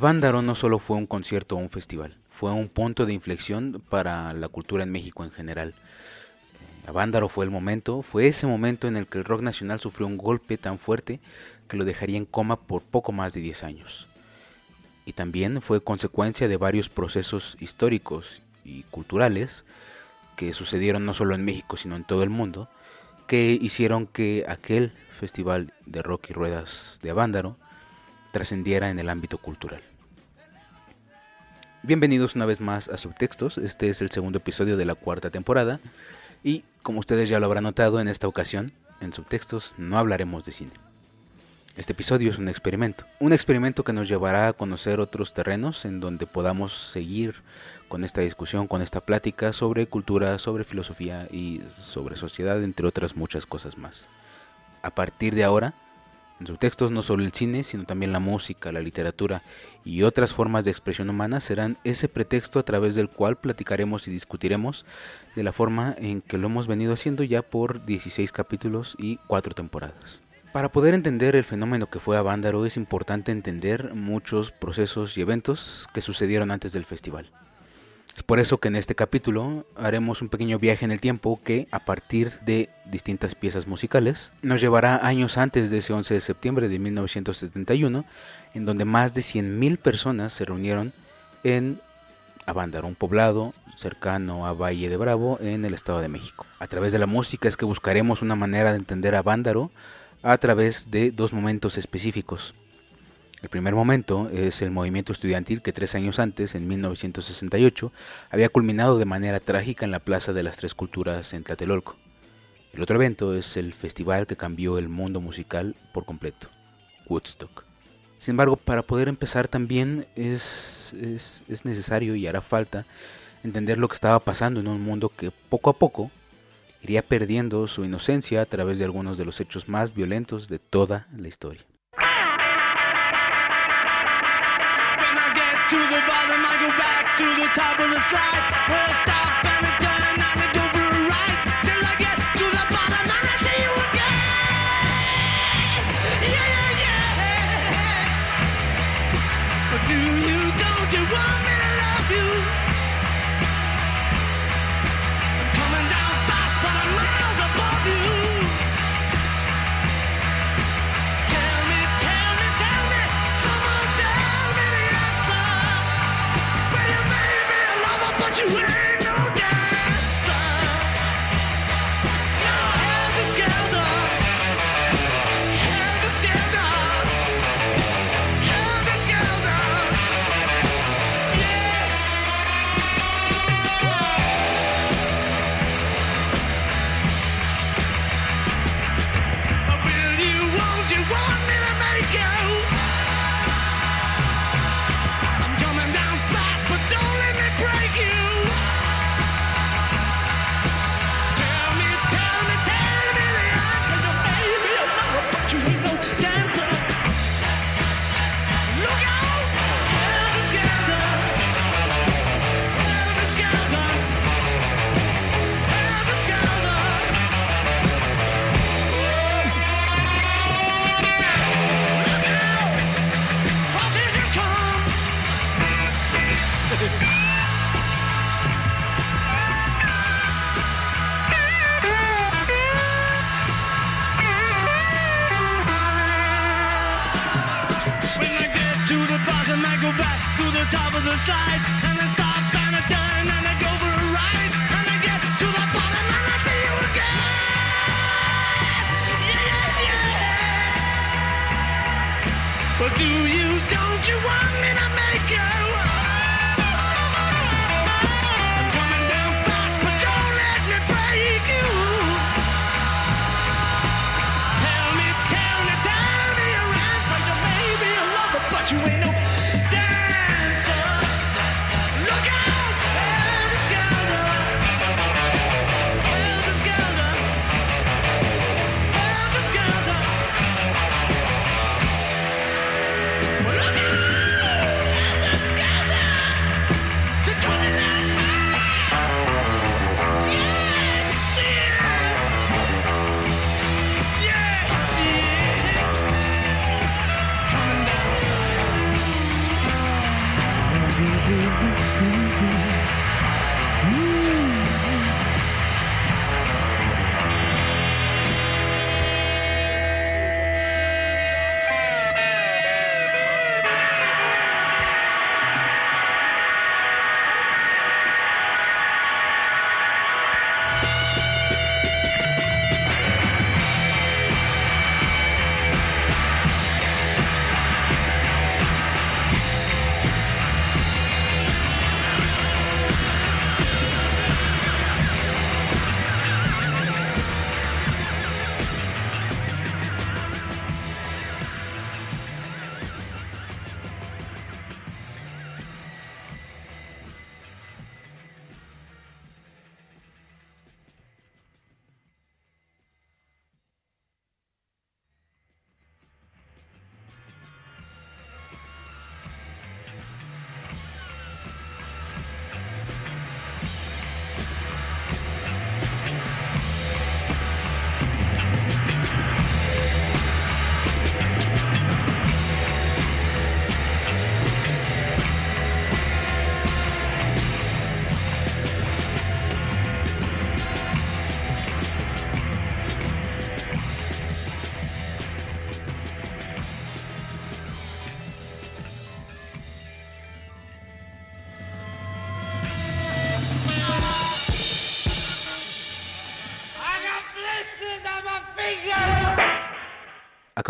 Avándaro no solo fue un concierto o un festival, fue un punto de inflexión para la cultura en México en general. Avándaro fue el momento, fue ese momento en el que el rock nacional sufrió un golpe tan fuerte que lo dejaría en coma por poco más de 10 años. Y también fue consecuencia de varios procesos históricos y culturales que sucedieron no solo en México sino en todo el mundo, que hicieron que aquel festival de rock y ruedas de Avándaro trascendiera en el ámbito cultural. Bienvenidos una vez más a Subtextos, este es el segundo episodio de la cuarta temporada y como ustedes ya lo habrán notado en esta ocasión, en Subtextos no hablaremos de cine. Este episodio es un experimento, un experimento que nos llevará a conocer otros terrenos en donde podamos seguir con esta discusión, con esta plática sobre cultura, sobre filosofía y sobre sociedad, entre otras muchas cosas más. A partir de ahora, en sus textos no solo el cine, sino también la música, la literatura y otras formas de expresión humana serán ese pretexto a través del cual platicaremos y discutiremos de la forma en que lo hemos venido haciendo ya por 16 capítulos y 4 temporadas. Para poder entender el fenómeno que fue Avándaro es importante entender muchos procesos y eventos que sucedieron antes del festival. Es por eso que en este capítulo haremos un pequeño viaje en el tiempo que, a partir de distintas piezas musicales, nos llevará años antes de ese 11 de septiembre de 1971, en donde más de 100.000 personas se reunieron en Avándaro, un poblado cercano a Valle de Bravo en el Estado de México. A través de la música es que buscaremos una manera de entender a Avándaro a través de dos momentos específicos. El primer momento es el movimiento estudiantil que tres años antes, en 1968, había culminado de manera trágica en la Plaza de las Tres Culturas en Tlatelolco. El otro evento es el festival que cambió el mundo musical por completo, Woodstock. Sin embargo, para poder empezar también es, es, es necesario y hará falta entender lo que estaba pasando en un mundo que poco a poco iría perdiendo su inocencia a través de algunos de los hechos más violentos de toda la historia. through the top of the slide. We'll stop.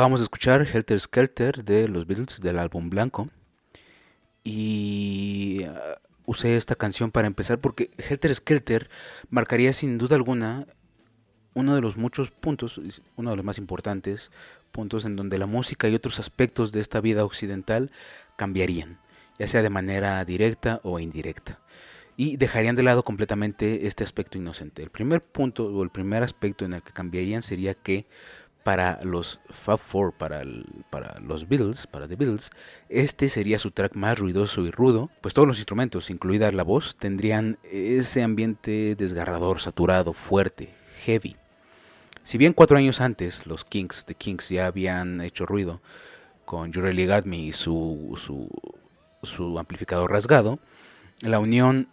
Acabamos de escuchar Helter Skelter de los Beatles del álbum Blanco. Y uh, usé esta canción para empezar porque Helter Skelter marcaría sin duda alguna uno de los muchos puntos, uno de los más importantes puntos en donde la música y otros aspectos de esta vida occidental cambiarían, ya sea de manera directa o indirecta, y dejarían de lado completamente este aspecto inocente. El primer punto o el primer aspecto en el que cambiarían sería que para los Fab Four, para, para los Beatles, para The Beatles, este sería su track más ruidoso y rudo, pues todos los instrumentos, incluida la voz, tendrían ese ambiente desgarrador, saturado, fuerte, heavy. Si bien cuatro años antes los Kings, The Kings, ya habían hecho ruido con You Really Got Me y su, su, su amplificador rasgado, la unión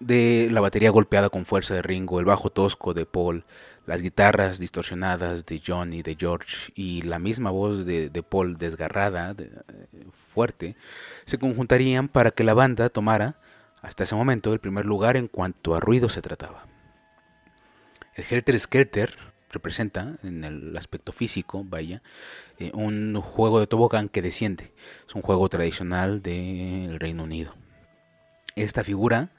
de la batería golpeada con fuerza de Ringo, el bajo tosco de Paul, las guitarras distorsionadas de John y de George y la misma voz de, Paul desgarrada, fuerte, se conjuntarían para que la banda tomara, hasta ese momento, el primer lugar en cuanto a ruido se trataba. El Helter Skelter representa, en el aspecto físico, vaya, eh, un juego de tobogán que desciende. Es un juego tradicional del Reino Unido. Esta figura,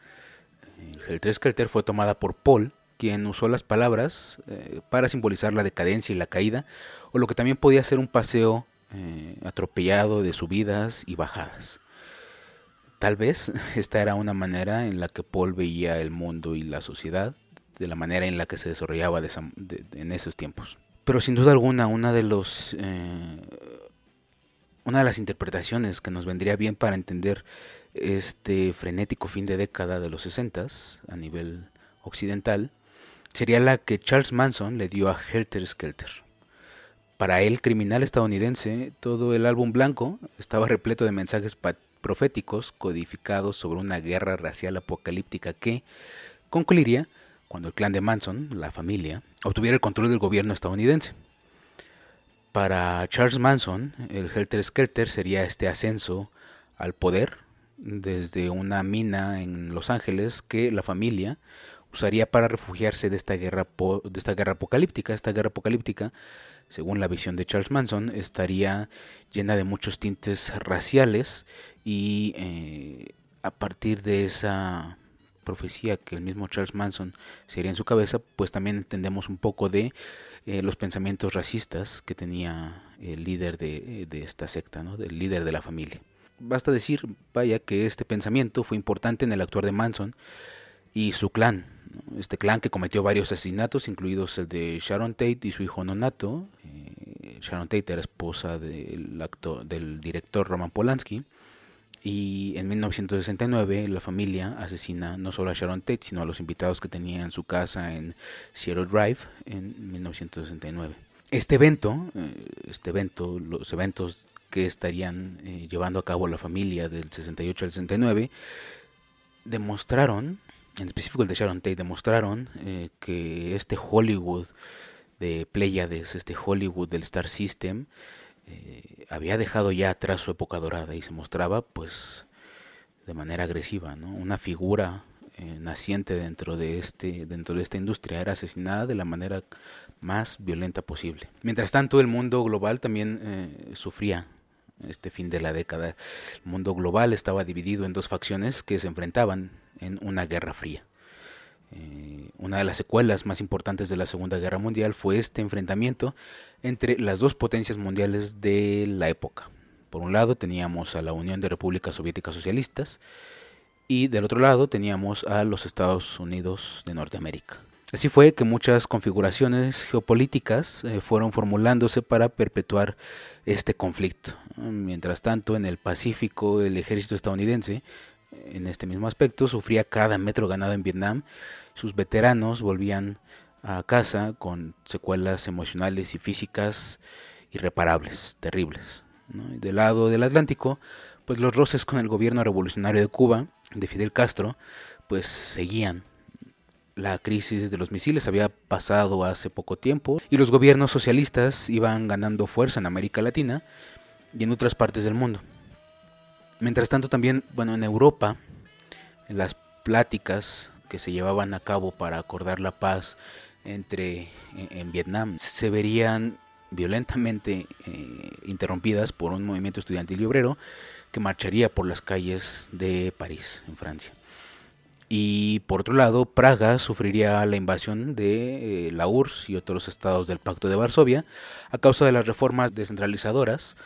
el Helter Skelter, fue tomada por Paul quien usó las palabras eh, para simbolizar la decadencia y la caída, o lo que también podía ser un paseo eh, atropellado de subidas y bajadas. Tal vez esta era una manera en la que Paul veía el mundo y la sociedad, de la manera en la que se desarrollaba en esos tiempos. Pero sin duda alguna, una de los eh, una de las interpretaciones que nos vendría bien para entender este frenético fin de década de los 60 a nivel occidental sería la que Charles Manson le dio a Helter Skelter. Para el criminal estadounidense, todo el álbum blanco estaba repleto de mensajes proféticos codificados sobre una guerra racial apocalíptica que concluiría cuando el clan de Manson, la familia, obtuviera el control del gobierno estadounidense. Para Charles Manson, el Helter Skelter sería este ascenso al poder desde una mina en Los Ángeles que la familia usaría para refugiarse de esta guerra de esta guerra apocalíptica. Esta guerra apocalíptica, según la visión de Charles Manson, estaría llena de muchos tintes raciales y eh, a partir de esa profecía que el mismo Charles Manson sería en su cabeza, pues también entendemos un poco de eh, los pensamientos racistas que tenía el líder de, de esta secta, ¿no? del líder de la familia. Basta decir, vaya, que este pensamiento fue importante en el actuar de Manson y su clan, este clan que cometió varios asesinatos, incluidos el de Sharon Tate y su hijo nonato. Eh, Sharon Tate era esposa del, actor, del director Roman Polanski. Y en 1969 la familia asesina no solo a Sharon Tate, sino a los invitados que tenía en su casa en Seattle Drive en 1969. Este evento, eh, este evento, los eventos que estarían eh, llevando a cabo la familia del 68 al 69, demostraron en específico el de Sharon Tate, demostraron eh, que este Hollywood de Pleiades, este Hollywood del Star System, eh, había dejado ya atrás su época dorada y se mostraba pues de manera agresiva, ¿no? Una figura eh, naciente dentro de este dentro de esta industria era asesinada de la manera más violenta posible. Mientras tanto, el mundo global también sufría este fin de la década. El mundo global estaba dividido en dos facciones que se enfrentaban en una guerra fría. Eh, una de las secuelas más importantes de la Segunda Guerra Mundial fue este enfrentamiento entre las dos potencias mundiales de la época. Por un lado teníamos a la Unión de Repúblicas Soviéticas Socialistas y del otro lado teníamos a los Estados Unidos de Norteamérica. Así fue que muchas configuraciones geopolíticas eh, fueron formulándose para perpetuar este conflicto. Mientras tanto, en el Pacífico, el ejército estadounidense, en este mismo aspecto, sufría cada metro ganado en Vietnam. Sus veteranos volvían a casa con secuelas emocionales y físicas irreparables, terribles. Del lado del Atlántico, pues los roces con el gobierno revolucionario de Cuba, de Fidel Castro, pues seguían la crisis de los misiles había pasado hace poco tiempo y los gobiernos socialistas iban ganando fuerza en América Latina y en otras partes del mundo. Mientras tanto también, bueno, en Europa, las pláticas que se llevaban a cabo para acordar la paz entre en, Vietnam se verían violentamente eh, interrumpidas por un movimiento estudiantil y obrero que marcharía por las calles de París, en Francia. Y por otro lado, Praga sufriría la invasión de eh, la URSS y otros estados del Pacto de Varsovia a causa de las reformas descentralizadoras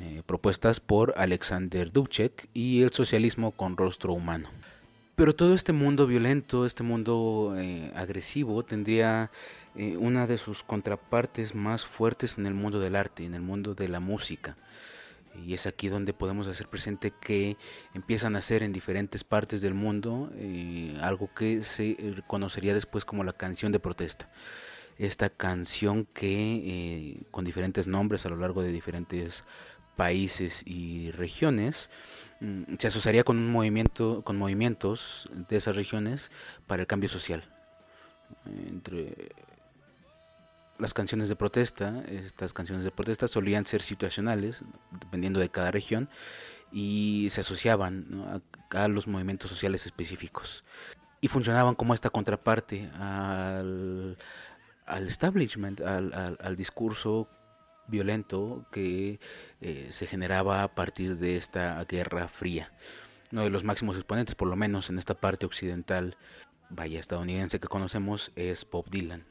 eh, propuestas por Alexander Dubček y el socialismo con rostro humano. Pero todo este mundo violento, este mundo eh, agresivo, tendría una de sus contrapartes más fuertes en el mundo del arte, en el mundo de la música. Y es aquí donde podemos hacer presente que empiezan a ser en diferentes partes del mundo eh, algo que se conocería después como la canción de protesta. Esta canción que eh, con diferentes nombres a lo largo de diferentes países y regiones mm, se asociaría con un movimiento con movimientos de esas regiones para el cambio social las canciones de protesta, estas canciones de protesta solían ser situacionales, dependiendo de cada región, y se asociaban a, los movimientos sociales específicos. Y funcionaban como esta contraparte al, establishment, al, discurso violento que eh, se generaba a partir de esta guerra fría. Uno de los máximos exponentes, por lo menos en esta parte occidental, vaya estadounidense que conocemos, es Bob Dylan.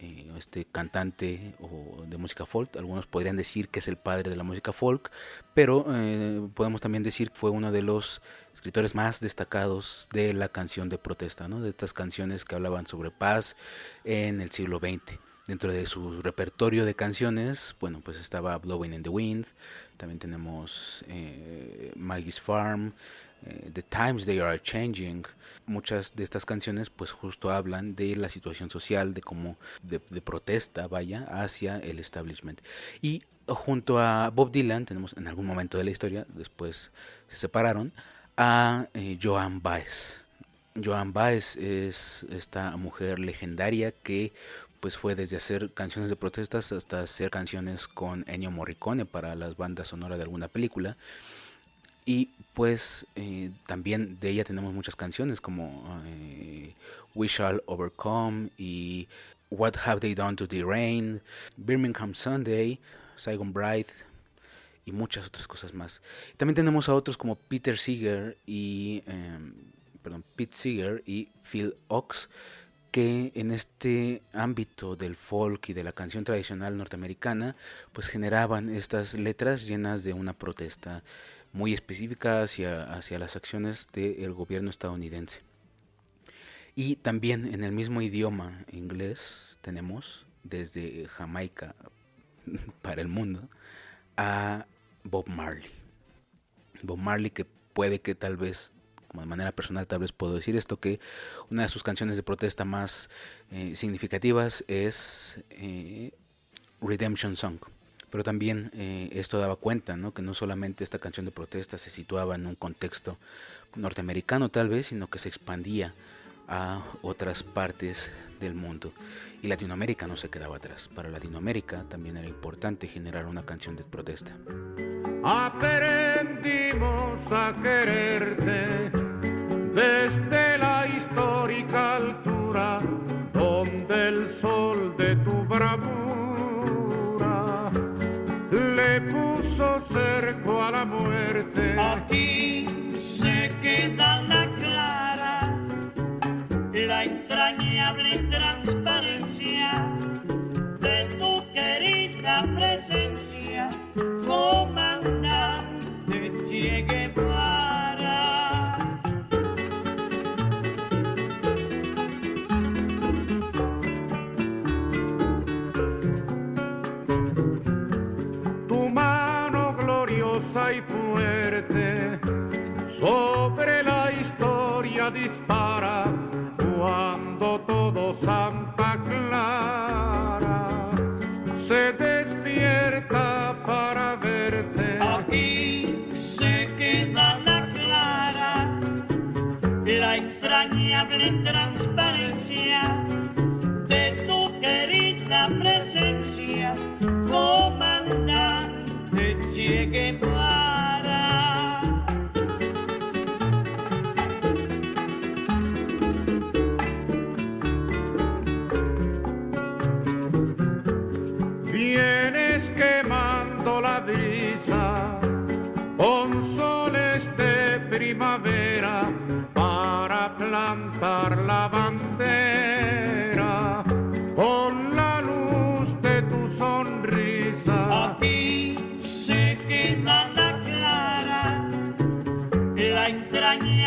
Eh, este cantante o de música folk. Algunos podrían decir que es el padre de la música folk, pero eh, podemos también decir que fue uno de los escritores más destacados de la canción de protesta, ¿no? de estas canciones que hablaban sobre paz en el siglo XX. Dentro de su repertorio de canciones, bueno, pues estaba Blowing in the Wind, también tenemos eh, Maggie's Farm, the Times They Are Changing. Muchas de estas canciones pues justo hablan de la situación social, de cómo de, protesta, vaya, hacia el establishment. Y junto a Bob Dylan tenemos en algún momento de la historia, después se separaron, a eh, Joan Baez. Joan Baez es esta mujer legendaria que pues fue desde hacer canciones de protestas hasta hacer canciones con Ennio Morricone para las bandas sonoras de alguna película y pues eh, también de ella tenemos muchas canciones como eh, We Shall Overcome y What Have They Done to the Rain, Birmingham Sunday, Saigon Bride y muchas otras cosas más. También tenemos a otros como Peter Seeger y em, perdón, Pete Seeger y Phil Ox que en este ámbito del folk y de la canción tradicional norteamericana pues generaban estas letras llenas de una protesta muy específica hacia, hacia las acciones del gobierno estadounidense. Y también en el mismo idioma inglés tenemos desde Jamaica para el mundo a Bob Marley. Bob Marley que puede que tal vez, como de manera personal tal vez puedo decir esto, que una de sus canciones de protesta más eh, significativas es eh, Redemption Song. Pero también eh, esto daba cuenta, ¿no? que no solamente esta canción de protesta se situaba en un contexto norteamericano tal vez, sino que se expandía a otras partes del mundo. Y Latinoamérica no se quedaba atrás. Para Latinoamérica también era importante generar una canción de protesta. Aprendimos a quererte desde cerco a la muerte. Aquí se queda la clara, la entrañable transparencia sobre la historia dispara cuando todo Santa Clara se despierta para verte. Aquí se queda la clara, la entrañable transparencia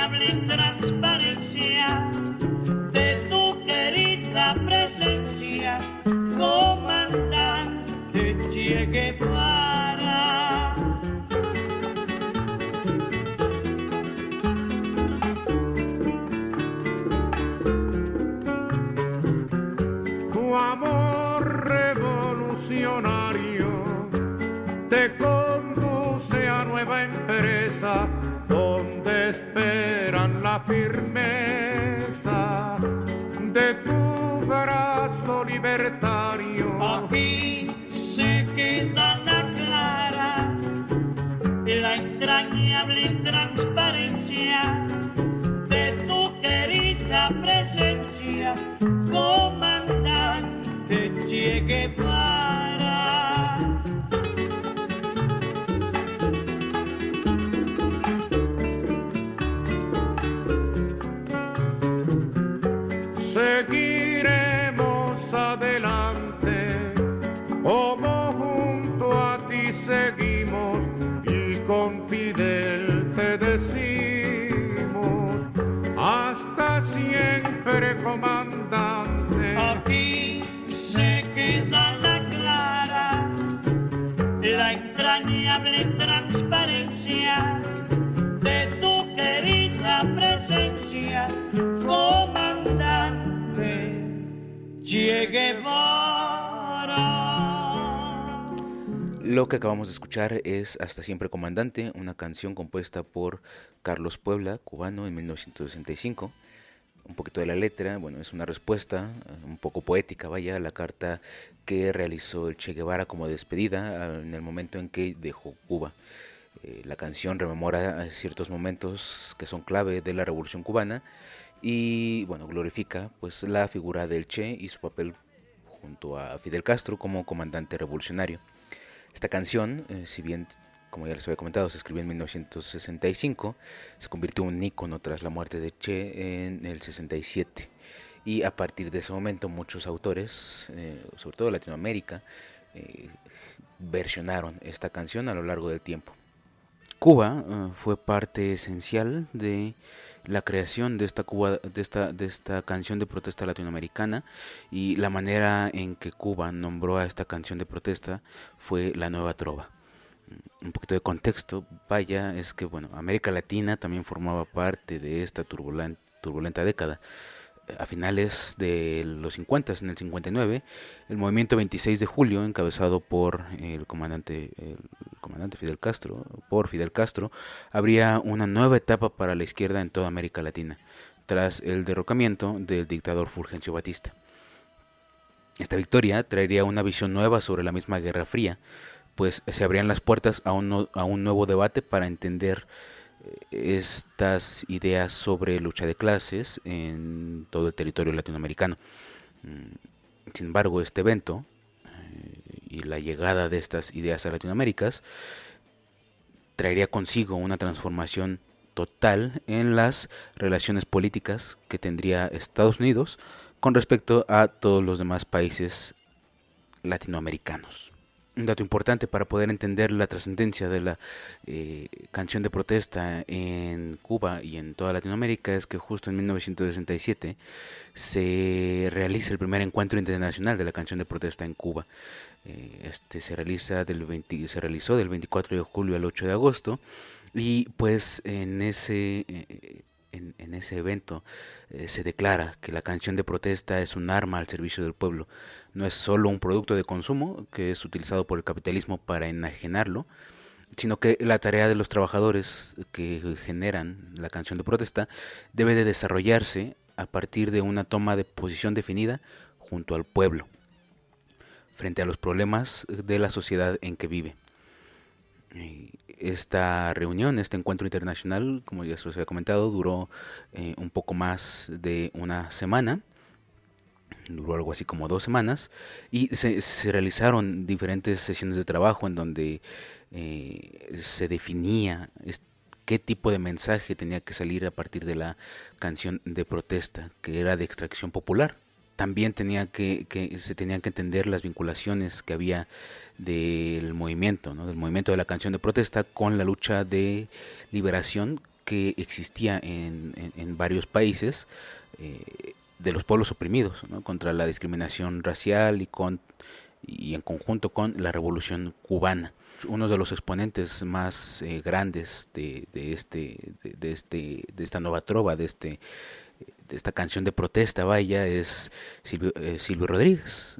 entrañable transparencia transparencia de tu querida presencia, comandante Che Guevara. Lo que acabamos de escuchar es Hasta siempre comandante, una canción compuesta por Carlos Puebla, cubano, en 1965. Un poquito de la letra, bueno, es una respuesta eh, un poco poética, vaya, a la carta que realizó el Che Guevara como despedida en el momento en que dejó Cuba. Eh, la canción rememora ciertos momentos que son clave de la Revolución cubana y, bueno, glorifica pues la figura del Che y su papel junto a Fidel Castro como comandante revolucionario. Esta canción, eh, si bien, como ya les había comentado, se escribió en 1965, se convirtió en un ícono tras la muerte de Che en el 67. Y a partir de ese momento muchos autores, eh, sobre todo Latinoamérica, eh, versionaron esta canción a lo largo del tiempo. Cuba eh, fue parte esencial de la creación de esta Cuba, de esta, de esta canción de protesta latinoamericana y la manera en que Cuba nombró a esta canción de protesta fue la nueva trova. Mm, Un poquito de contexto, vaya, es que bueno, América Latina también formaba parte de esta turbulen- turbulenta década. A finales de los 50, en el 59, el movimiento 26 de julio, encabezado por el comandante, el comandante Fidel Castro, por Fidel Castro, habría una nueva etapa para la izquierda en toda América Latina, tras el derrocamiento del dictador Fulgencio Batista. Esta victoria traería una visión nueva sobre la misma Guerra Fría, pues se abrían las puertas a un, a un nuevo debate para entender estas ideas sobre lucha de clases en todo el territorio latinoamericano. Mm, Sin embargo, este evento eh, y la llegada de estas ideas a Latinoamérica traería consigo una transformación total en las relaciones políticas que tendría Estados Unidos con respecto a todos los demás países latinoamericanos. Un dato importante para poder entender la trascendencia de la eh, canción de protesta en Cuba y en toda Latinoamérica es que justo en 1967 se realiza el primer encuentro internacional de la canción de protesta en Cuba. Eh, este se realiza del 20 se realizó del 24 de julio al 8 de agosto y pues en ese eh, en, ese evento se declara que la canción de protesta es un arma al servicio del pueblo. No es solo un producto de consumo que es utilizado por el capitalismo para enajenarlo, sino que la tarea de los trabajadores que generan la canción de protesta debe de desarrollarse a partir de una toma de posición definida junto al pueblo frente a los problemas de la sociedad en que vive. Esta reunión, este encuentro internacional, como ya se los había comentado, duró eh, un poco más de una semana, duró algo así como dos semanas, y se, realizaron diferentes sesiones de trabajo en donde eh, se definía qué tipo de mensaje tenía que salir a partir de la canción de protesta, que era de extracción popular. También tenía que, se tenían que entender las vinculaciones que había del movimiento, ¿no? del movimiento de la canción de protesta con la lucha de liberación que existía en, en, en varios países eh, de los pueblos oprimidos, ¿no? contra la discriminación racial y, con, y en conjunto con la revolución cubana uno de los exponentes más eh, grandes de, de este de, este de esta nueva trova de este de esta canción de protesta vaya es Silvio, eh, Rodríguez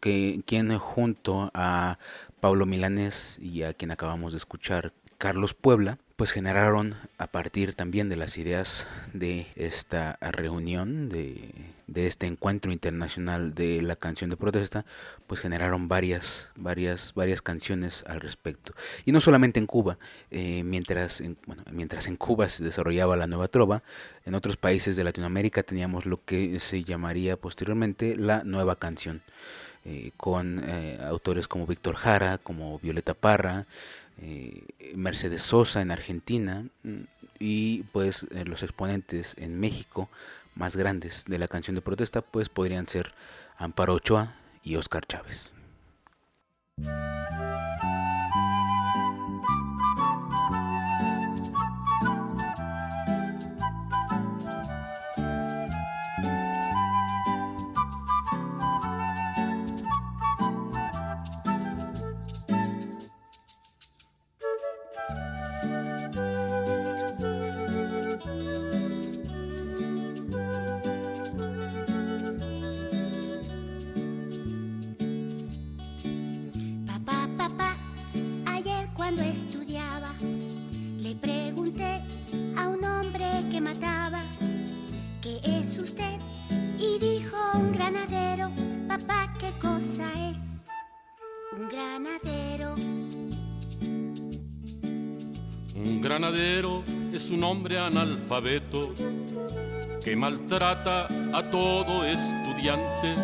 que quien junto a Pablo Milanés y a quien acabamos de escuchar Carlos Puebla pues generaron a partir también de las ideas de esta reunión, de, de, este encuentro internacional de la canción de protesta, pues generaron varias, varias, varias canciones al respecto. Y no solamente en Cuba, eh, mientras, en, bueno, mientras en Cuba se desarrollaba la nueva trova, en otros países de Latinoamérica teníamos lo que se llamaría posteriormente la nueva canción. Eh, con eh, autores como Víctor Jara, como Violeta Parra, eh, Mercedes Sosa en Argentina y pues eh, los exponentes en México más grandes de la canción de protesta pues podrían ser Amparo Ochoa y Oscar Chávez. Un hombre analfabeto que maltrata a todo estudiante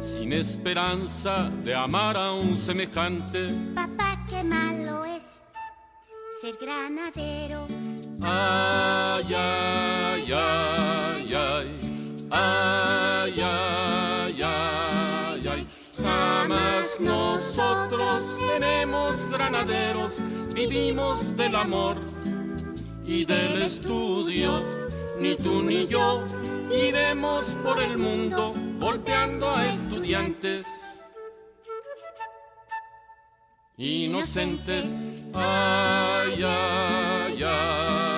sin esperanza de amar a un semejante. Papá, qué malo es ser granadero. Ay, ay, ay, ay, ay, ay, Jamás nosotros seremos granaderos, vivimos del amor y del estudio, ni tú ni yo iremos por el mundo golpeando a estudiantes inocentes. Ay, ay, ay,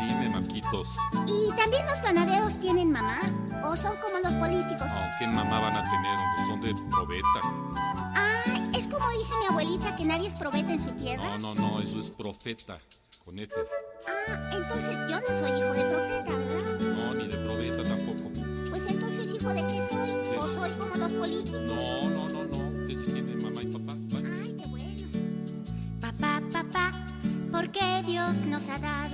dime, Marquitos. ¿Y también los ganaderos tienen mamá? ¿O son como los políticos? No, ¿qué mamá van a tener? Son de probeta. Ah, es como dice mi abuelita que nadie es probeta en su tierra. No, no, no, eso es profeta, con F. Ah, entonces yo no soy hijo de profeta, ¿verdad? No, ni de probeta tampoco. Pues entonces, ¿hijo de qué soy? ¿O soy como los políticos? No, no, no, no. Usted sí tiene mamá y papá. Ay, qué bueno. Papá, papá, ¿por qué Dios nos ha dado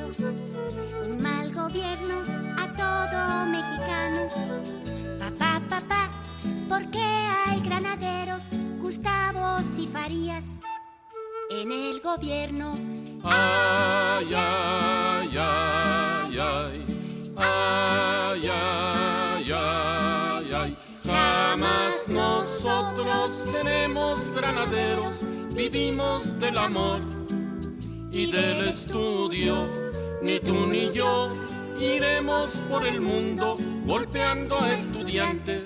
En el gobierno? Ay, ay, ay, ay. Ay, ay, ay, ay. Jamás nosotros seremos granaderos, vivimos del amor y del estudio. Ni tú ni yo iremos por el mundo golpeando a estudiantes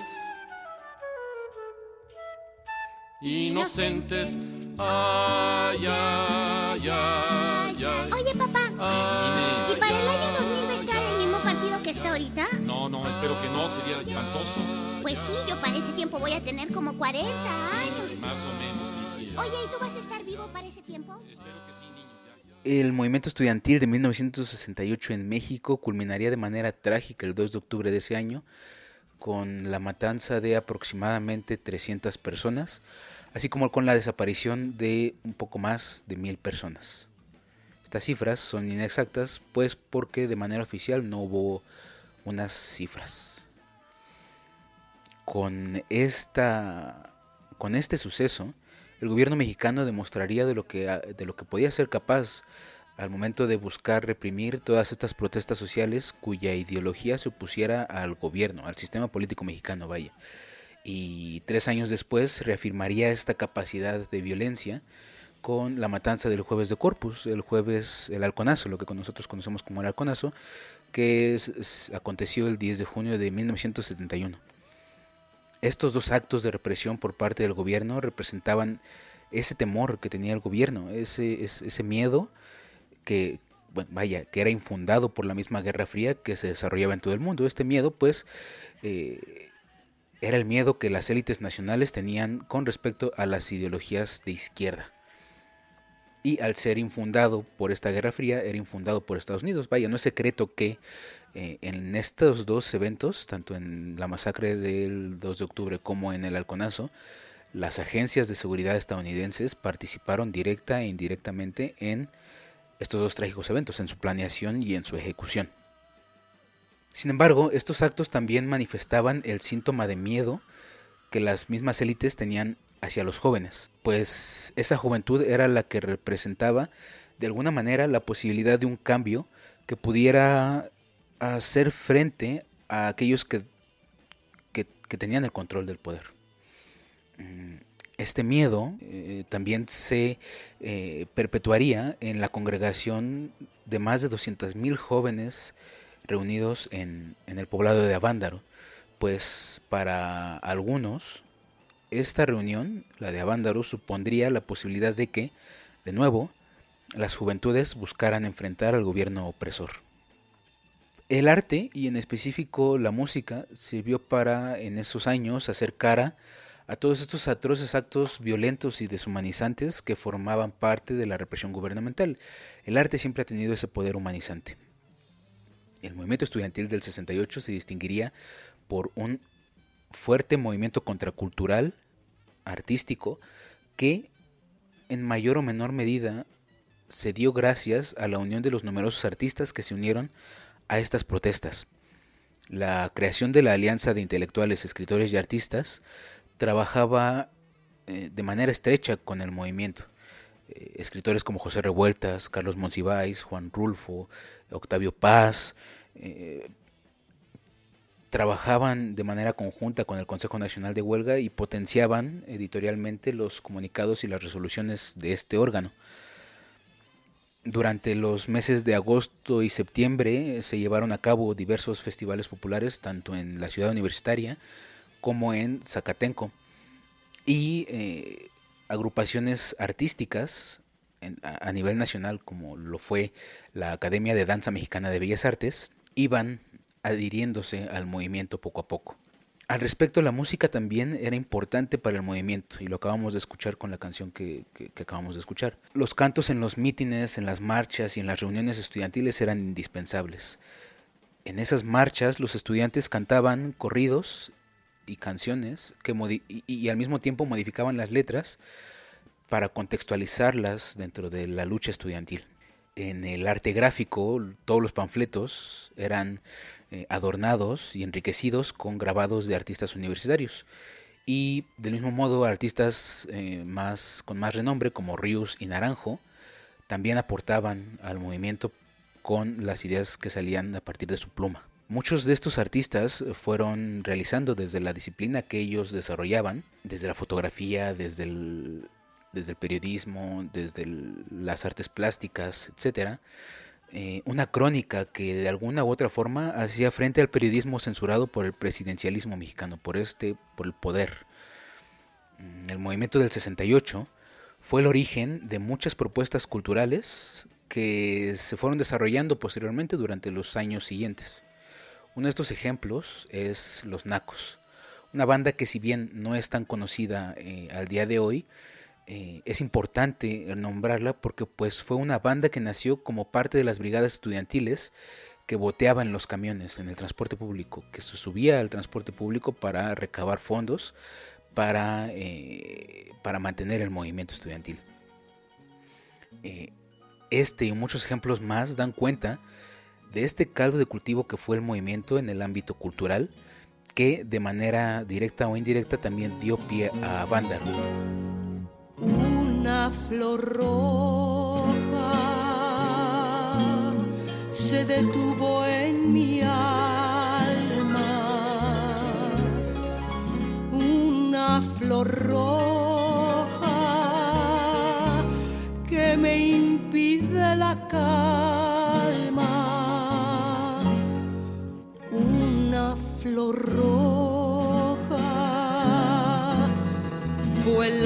inocentes. Ay, ay, ay, ay. Oye, papá, Ay, ¿y para el año ay, 2000 va a estar en el mismo partido que está ahorita? No, no, espero que no, sería espantoso. Pues sí, yo para ese tiempo voy a tener como 40 años. Más o menos, sí, sí. Oye, ¿y tú vas a estar vivo para ese tiempo? Espero que sí, niño. El movimiento estudiantil de 1968 en México culminaría de manera trágica el 2 de octubre de ese año con la matanza de aproximadamente 300 personas, así como con la desaparición de un poco más de mil personas. Estas cifras son inexactas, pues porque de manera oficial no hubo unas cifras. con esta con este suceso, el gobierno mexicano demostraría de lo que de lo que podía ser capaz al momento de buscar reprimir todas estas protestas sociales cuya ideología se opusiera al gobierno, al sistema político mexicano, vaya. Y tres años después reafirmaría esta capacidad de violencia con la matanza del jueves de Corpus, el jueves, el halconazo, lo que nosotros conocemos como el halconazo, que aconteció el 10 de junio de 1971. Estos dos actos de represión por parte del gobierno representaban ese temor que tenía el gobierno, ese, ese miedo que, vaya, que era infundado por la misma Guerra Fría que se desarrollaba en todo el mundo. Este miedo, pues, eh, era el miedo que las élites nacionales tenían con respecto a las ideologías de izquierda. Y al ser infundado por esta Guerra Fría, era infundado por Estados Unidos. Vaya, no es secreto que eh, en estos dos eventos, tanto en la masacre del 2 de octubre como en el halconazo, las agencias de seguridad estadounidenses participaron directa e indirectamente en estos dos trágicos eventos, en su planeación y en su ejecución. Sin embargo, estos actos también manifestaban el síntoma de miedo que las mismas élites tenían hacia los jóvenes, pues esa juventud era la que representaba de alguna manera la posibilidad de un cambio que pudiera hacer frente a aquellos que, que, tenían el control del poder. Este miedo eh, también se eh, perpetuaría en la congregación de más de 200.000 jóvenes reunidos en, en, el poblado de Avándaro, pues para algunos esta reunión, la de Avándaro, supondría la posibilidad de que, de nuevo, las juventudes buscaran enfrentar al gobierno opresor. El arte, y en específico la música, sirvió para en esos años hacer cara a todos estos atroces actos violentos y deshumanizantes que formaban parte de la represión gubernamental. El arte siempre ha tenido ese poder humanizante. El movimiento estudiantil del 68 se distinguiría por un fuerte movimiento contracultural, artístico, que en mayor o menor medida se dio gracias a la unión de los numerosos artistas que se unieron a estas protestas. La creación de la Alianza de Intelectuales, Escritores y Artistas trabajaba eh, de manera estrecha con el movimiento. Eh, escritores como José Revueltas, Carlos Monsiváis, Juan Rulfo, Octavio Paz, eh, trabajaban de manera conjunta con el Consejo Nacional de Huelga y potenciaban editorialmente los comunicados y las resoluciones de este órgano. Durante los meses de agosto y septiembre se llevaron a cabo diversos festivales populares tanto en la ciudad universitaria como en Zacatenco. Y eh, agrupaciones artísticas a, nivel nacional, como lo fue la Academia de Danza Mexicana de Bellas Artes, iban adhiriéndose al movimiento poco a poco. Al respecto, la música también era importante para el movimiento, y lo acabamos de escuchar con la canción que, que, acabamos de escuchar. Los cantos en los mítines, en las marchas y en las reuniones estudiantiles eran indispensables. En esas marchas los estudiantes cantaban corridos y canciones que y, al mismo tiempo modificaban las letras para contextualizarlas dentro de la lucha estudiantil. En el arte gráfico, todos los panfletos eran eh, adornados y enriquecidos con grabados de artistas universitarios. Y del mismo modo, artistas eh, más, con más renombre como Rius y Naranjo también aportaban al movimiento con las ideas que salían a partir de su pluma. Muchos de estos artistas fueron realizando desde la disciplina que ellos desarrollaban, desde la fotografía, desde el, periodismo, desde las artes plásticas, etc., eh, una crónica que de alguna u otra forma hacía frente al periodismo censurado por el presidencialismo mexicano, por este, por el poder. Mm, el movimiento del 68 fue el origen de muchas propuestas culturales que se fueron desarrollando posteriormente durante los años siguientes. Uno de estos ejemplos es Los Nacos, una banda que si bien no es tan conocida eh, al día de hoy, eh, es importante nombrarla porque pues fue una banda que nació como parte de las brigadas estudiantiles que boteaban los camiones en el transporte público, que se subía al transporte público para recabar fondos para, eh, para mantener el movimiento estudiantil. este y muchos ejemplos más dan cuenta de este caldo de cultivo que fue el movimiento en el ámbito cultural, que de manera directa o indirecta también dio pie a Vándaro. Una flor roja se detuvo en mi alma. Una flor roja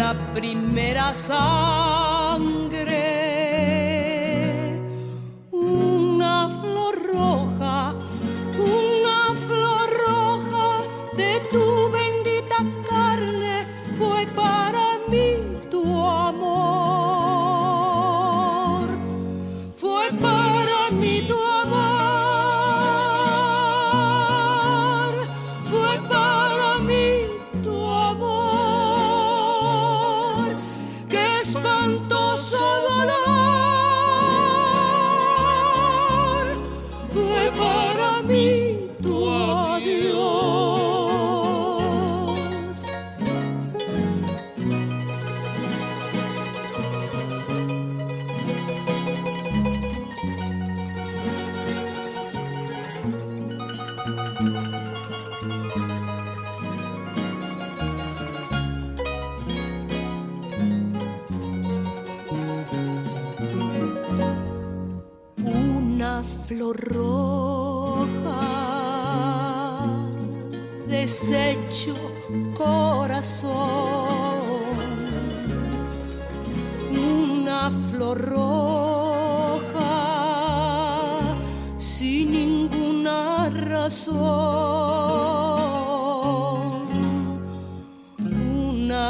la primera sangre.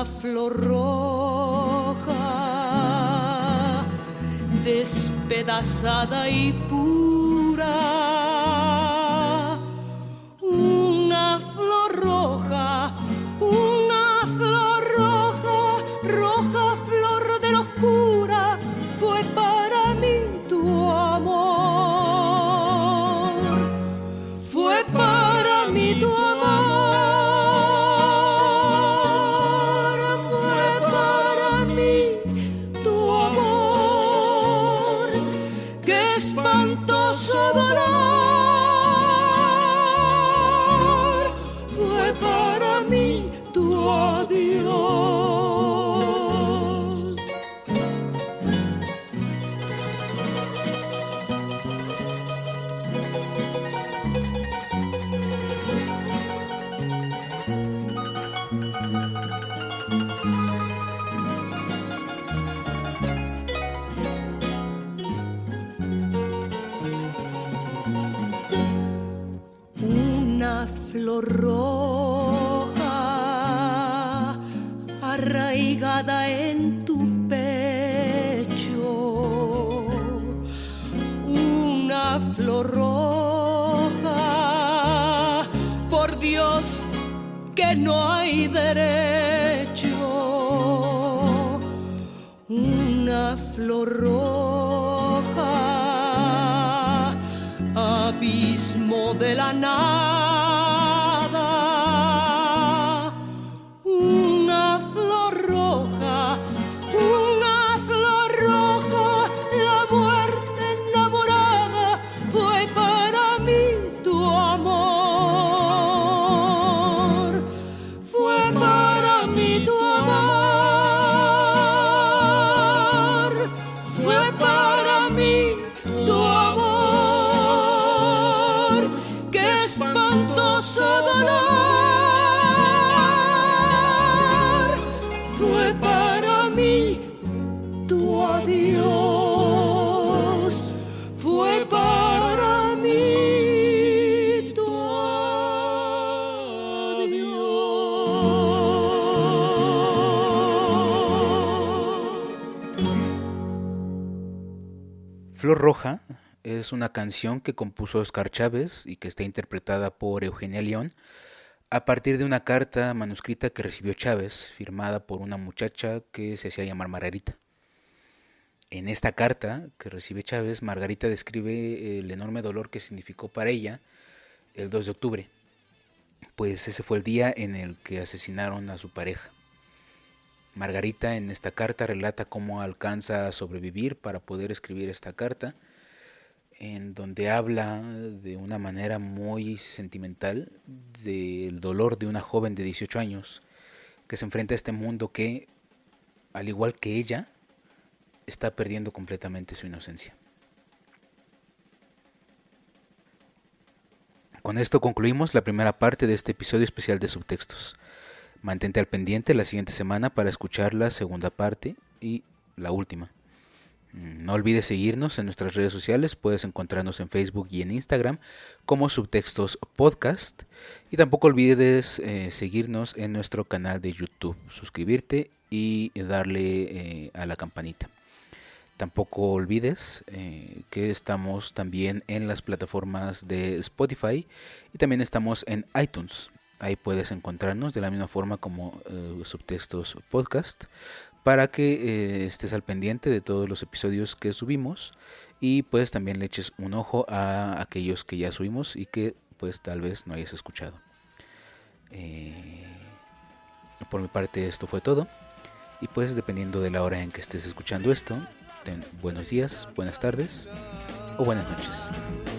Flor roja despedazada y roja arraigada en tu pecho, una flor roja, por Dios que no hay derecho, una flor roja abismo de la nada. Flor Roja es una canción que compuso Oscar Chávez y que está interpretada por Eugenia León a partir de una carta manuscrita que recibió Chávez, firmada por una muchacha que se hacía llamar Margarita. En esta carta que recibe Chávez, Margarita describe el enorme dolor que significó para ella el 2 de octubre, pues ese fue el día en el que asesinaron a su pareja. Margarita en esta carta relata cómo alcanza a sobrevivir para poder escribir esta carta, en donde habla de una manera muy sentimental del dolor de una joven de 18 años que se enfrenta a este mundo que, al igual que ella, está perdiendo completamente su inocencia. Con esto concluimos la primera parte de este episodio especial de subtextos. Mantente al pendiente la siguiente semana para escuchar la segunda parte y la última. Mm, no olvides seguirnos en nuestras redes sociales, puedes encontrarnos en Facebook y en Instagram como Subtextos Podcast y tampoco olvides eh, seguirnos en nuestro canal de YouTube, suscribirte y darle eh, a la campanita. Tampoco olvides eh, que estamos también en las plataformas de Spotify y también estamos en iTunes. Ahí puedes encontrarnos de la misma forma como eh, subtextos podcast para que eh, estés al pendiente de todos los episodios que subimos y pues también le eches un ojo a aquellos que ya subimos y que pues tal vez no hayas escuchado. por mi parte esto fue todo y pues dependiendo de la hora en que estés escuchando esto, buenos días, buenas tardes o buenas noches.